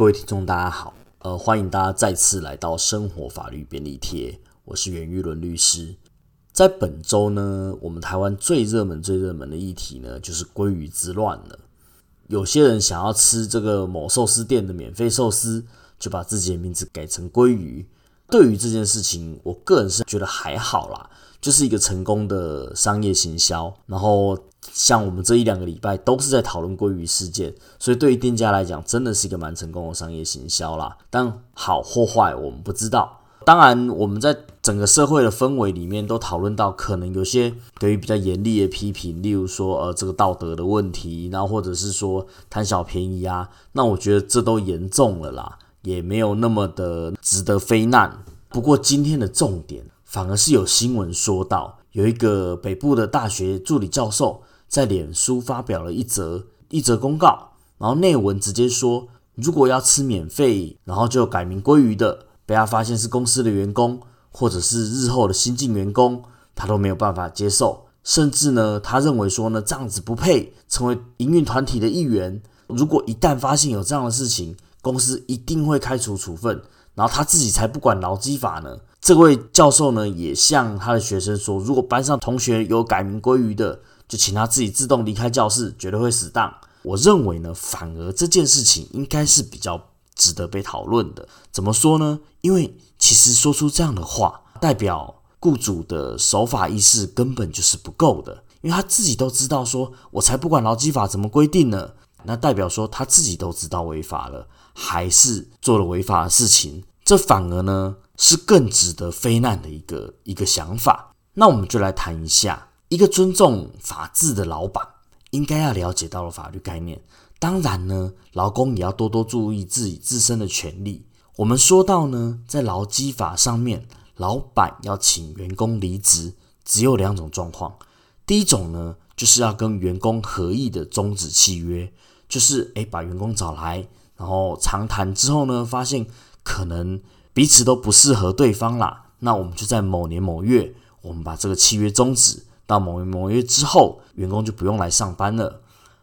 各位听众，大家好，呃，欢迎大家再次来到生活法律便利贴，我是袁玉伦律师。在本周呢，我们台湾最热门、最热门的议题呢，就是鲑鱼之乱了。有些人想要吃这个某寿司店的免费寿司，就把自己的名字改成鲑鱼。对于这件事情，我个人是觉得还好啦，就是一个成功的商业行销。然后，像我们这一两个礼拜都是在讨论鲑鱼事件，所以对于店家来讲，真的是一个蛮成功的商业行销啦。但好或坏，我们不知道。当然，我们在整个社会的氛围里面都讨论到，可能有些对于比较严厉的批评，例如说，呃，这个道德的问题，然后或者是说贪小便宜啊。那我觉得这都严重了啦。也没有那么的值得非难。不过今天的重点反而是有新闻说到，有一个北部的大学助理教授在脸书发表了一则一则公告，然后内文直接说，如果要吃免费，然后就改名鲑鱼的，被他发现是公司的员工或者是日后的新进员工，他都没有办法接受，甚至呢，他认为说呢，这样子不配成为营运团体的一员。如果一旦发现有这样的事情，公司一定会开除处分，然后他自己才不管劳基法呢。这位教授呢，也向他的学生说，如果班上同学有改名归于的，就请他自己自动离开教室，绝对会死当。我认为呢，反而这件事情应该是比较值得被讨论的。怎么说呢？因为其实说出这样的话，代表雇主的守法意识根本就是不够的，因为他自己都知道，说我才不管劳基法怎么规定呢。那代表说他自己都知道违法了。还是做了违法的事情，这反而呢是更值得非难的一个一个想法。那我们就来谈一下，一个尊重法治的老板应该要了解到的法律概念。当然呢，劳工也要多多注意自己自身的权利。我们说到呢，在劳基法上面，老板要请员工离职，只有两种状况。第一种呢，就是要跟员工合意的终止契约，就是诶把员工找来。然后长谈之后呢，发现可能彼此都不适合对方啦。那我们就在某年某月，我们把这个契约终止。到某年某月之后，员工就不用来上班了。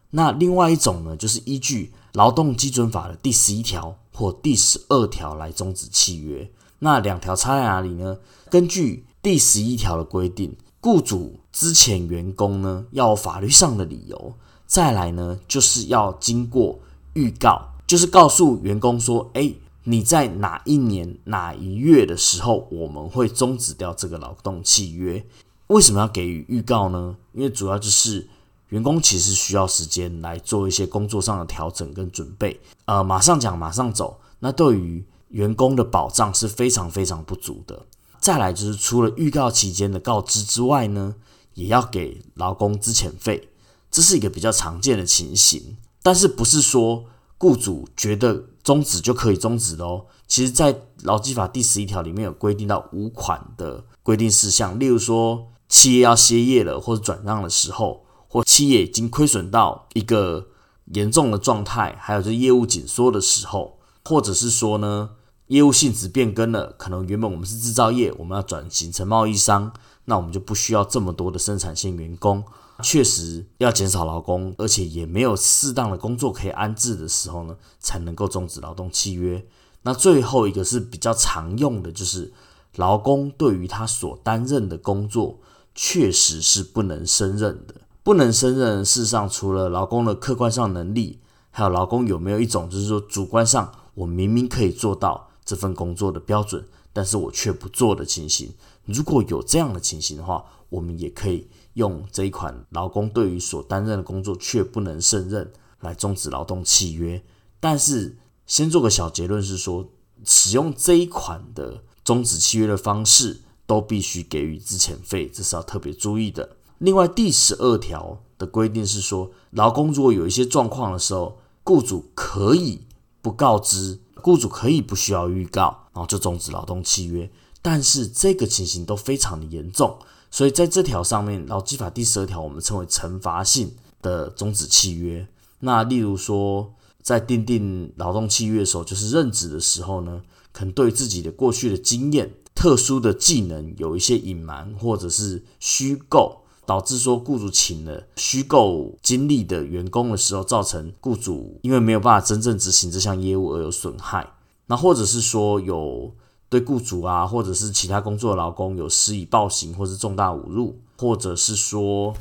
那另外一种呢，就是依据劳动基准法的第十一条或第十二条来终止契约。那两条差在哪里呢？根据第十一条的规定，雇主之前员工呢要法律上的理由，再来呢就是要经过预告。就是告诉员工说：“哎，你在哪一年哪一月的时候，我们会终止掉这个劳动契约。为什么要给予预告呢？因为主要就是员工其实需要时间来做一些工作上的调整跟准备。呃，马上讲，马上走，那对于员工的保障是非常非常不足的。再来就是除了预告期间的告知之外呢，也要给劳工资遣费，这是一个比较常见的情形，但是不是说。雇主觉得终止就可以终止的哦。其实，在劳基法第十一条里面有规定到五款的规定事项，例如说企业要歇业了或者转让的时候，或企业已经亏损到一个严重的状态，还有就是业务紧缩的时候，或者是说呢业务性质变更了，可能原本我们是制造业，我们要转型成贸易商，那我们就不需要这么多的生产线员工。确实要减少劳工，而且也没有适当的工作可以安置的时候呢，才能够终止劳动契约。那最后一个是比较常用的，就是劳工对于他所担任的工作确实是不能胜任的。不能胜任，事实上除了劳工的客观上能力，还有劳工有没有一种就是说主观上，我明明可以做到这份工作的标准，但是我却不做的情形。如果有这样的情形的话，我们也可以。用这一款劳工对于所担任的工作却不能胜任来终止劳动契约，但是先做个小结论是说，使用这一款的终止契约的方式都必须给予资遣费，这是要特别注意的。另外第十二条的规定是说，劳工如果有一些状况的时候，雇主可以不告知，雇主可以不需要预告，然后就终止劳动契约，但是这个情形都非常的严重。所以在这条上面，劳基法第十二条，我们称为惩罚性的终止契约。那例如说，在订定劳动契约的时候，就是任职的时候呢，可能对自己的过去的经验、特殊的技能有一些隐瞒或者是虚构，导致说雇主请了虚构经历的员工的时候，造成雇主因为没有办法真正执行这项业务而有损害。那或者是说有对雇主啊，或者是其他工作的劳工有施以暴行或是重大侮辱，或者是说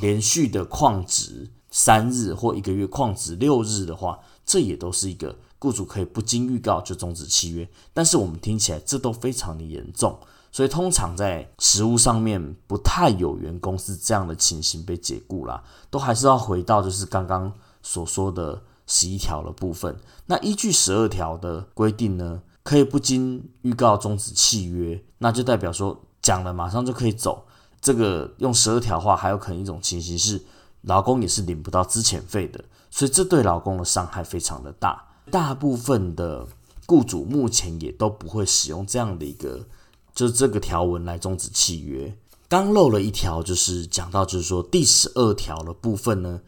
连续的旷职三日或一个月旷职六日的话，这也都是一个雇主可以不经预告就终止契约。但是我们听起来这都非常的严重。所以通常在实务上面不太有员工是这样的情形被解雇啦，都还是要回到就是刚刚所说的十一条的部分。那依据十二条的规定呢，可以不经预告终止契约，那就代表说讲了马上就可以走。这个用十二条话，还有可能一种情形是劳工也是领不到资遣费的，所以这对劳工的伤害非常的大。大部分的雇主目前也都不会使用这样的一个。就这个条文来终止契约，刚漏了一条，就是讲到，就是说第十二条的部分呢，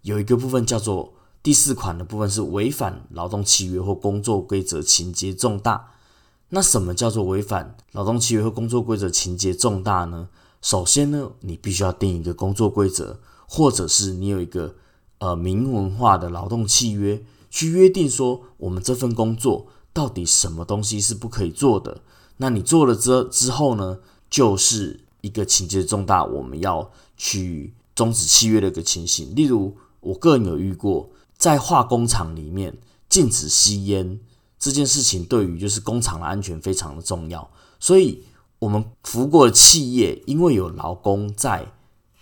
有一个部分叫做第四款的部分是违反劳动契约或工作规则，情节重大。那什么叫做违反劳动契约或工作规则，情节重大呢？首先呢，你必须要定一个工作规则，或者是你有一个呃明文化的劳动契约，去约定说我们这份工作到底什么东西是不可以做的。那你做了之之后呢，就是一个情节重大，我们要去终止契约的一个情形。例如，我个人有遇过，在化工厂里面禁止吸烟这件事情，对于就是工厂的安全非常的重要。所以，我们服过的企业，因为有劳工在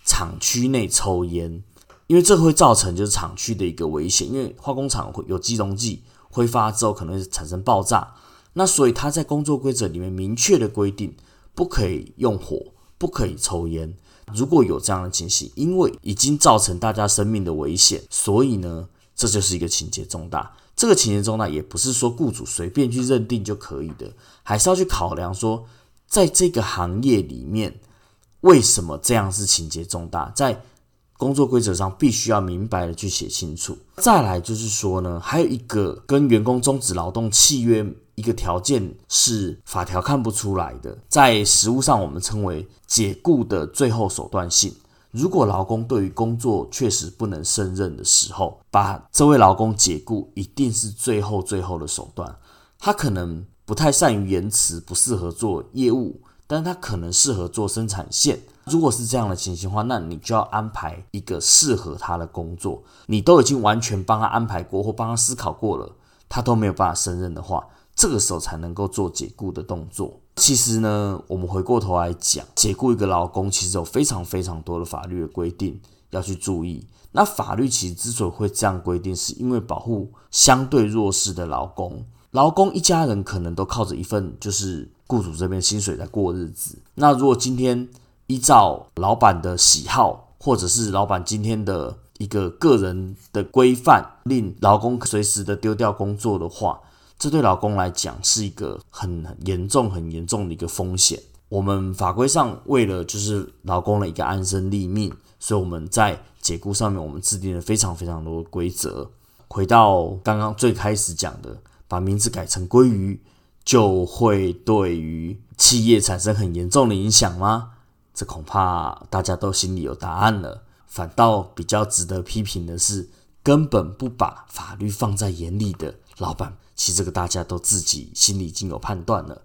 厂区内抽烟，因为这会造成就是厂区的一个危险，因为化工厂会有机溶剂挥发之后，可能会产生爆炸。那所以他在工作规则里面明确的规定，不可以用火，不可以抽烟。如果有这样的情形，因为已经造成大家生命的危险，所以呢，这就是一个情节重大。这个情节重大也不是说雇主随便去认定就可以的，还是要去考量说，在这个行业里面，为什么这样是情节重大，在工作规则上必须要明白的去写清楚。再来就是说呢，还有一个跟员工终止劳动契约。一个条件是法条看不出来的，在实务上我们称为解雇的最后手段性。如果劳工对于工作确实不能胜任的时候，把这位劳工解雇，一定是最后最后的手段。他可能不太善于言辞，不适合做业务，但他可能适合做生产线。如果是这样的情形的话，那你就要安排一个适合他的工作。你都已经完全帮他安排过或帮他思考过了，他都没有办法胜任的话。这个时候才能够做解雇的动作。其实呢，我们回过头来讲，解雇一个劳工，其实有非常非常多的法律的规定要去注意。那法律其实之所以会这样规定，是因为保护相对弱势的劳工。劳工一家人可能都靠着一份就是雇主这边薪水在过日子。那如果今天依照老板的喜好，或者是老板今天的一个个人的规范，令劳工随时的丢掉工作的话，这对老公来讲是一个很严重、很严重的一个风险。我们法规上为了就是老公的一个安身立命，所以我们在解雇上面我们制定了非常非常多的规则。回到刚刚最开始讲的，把名字改成鲑鱼，就会对于企业产生很严重的影响吗？这恐怕大家都心里有答案了。反倒比较值得批评的是，根本不把法律放在眼里的老板。其实这个大家都自己心里已经有判断了。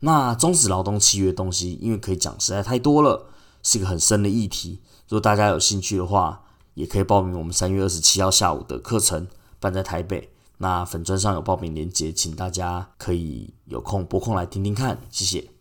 那终止劳动契约东西，因为可以讲实在太多了，是一个很深的议题。如果大家有兴趣的话，也可以报名我们三月二十七号下午的课程，办在台北。那粉砖上有报名链接，请大家可以有空拨空来听听看，谢谢。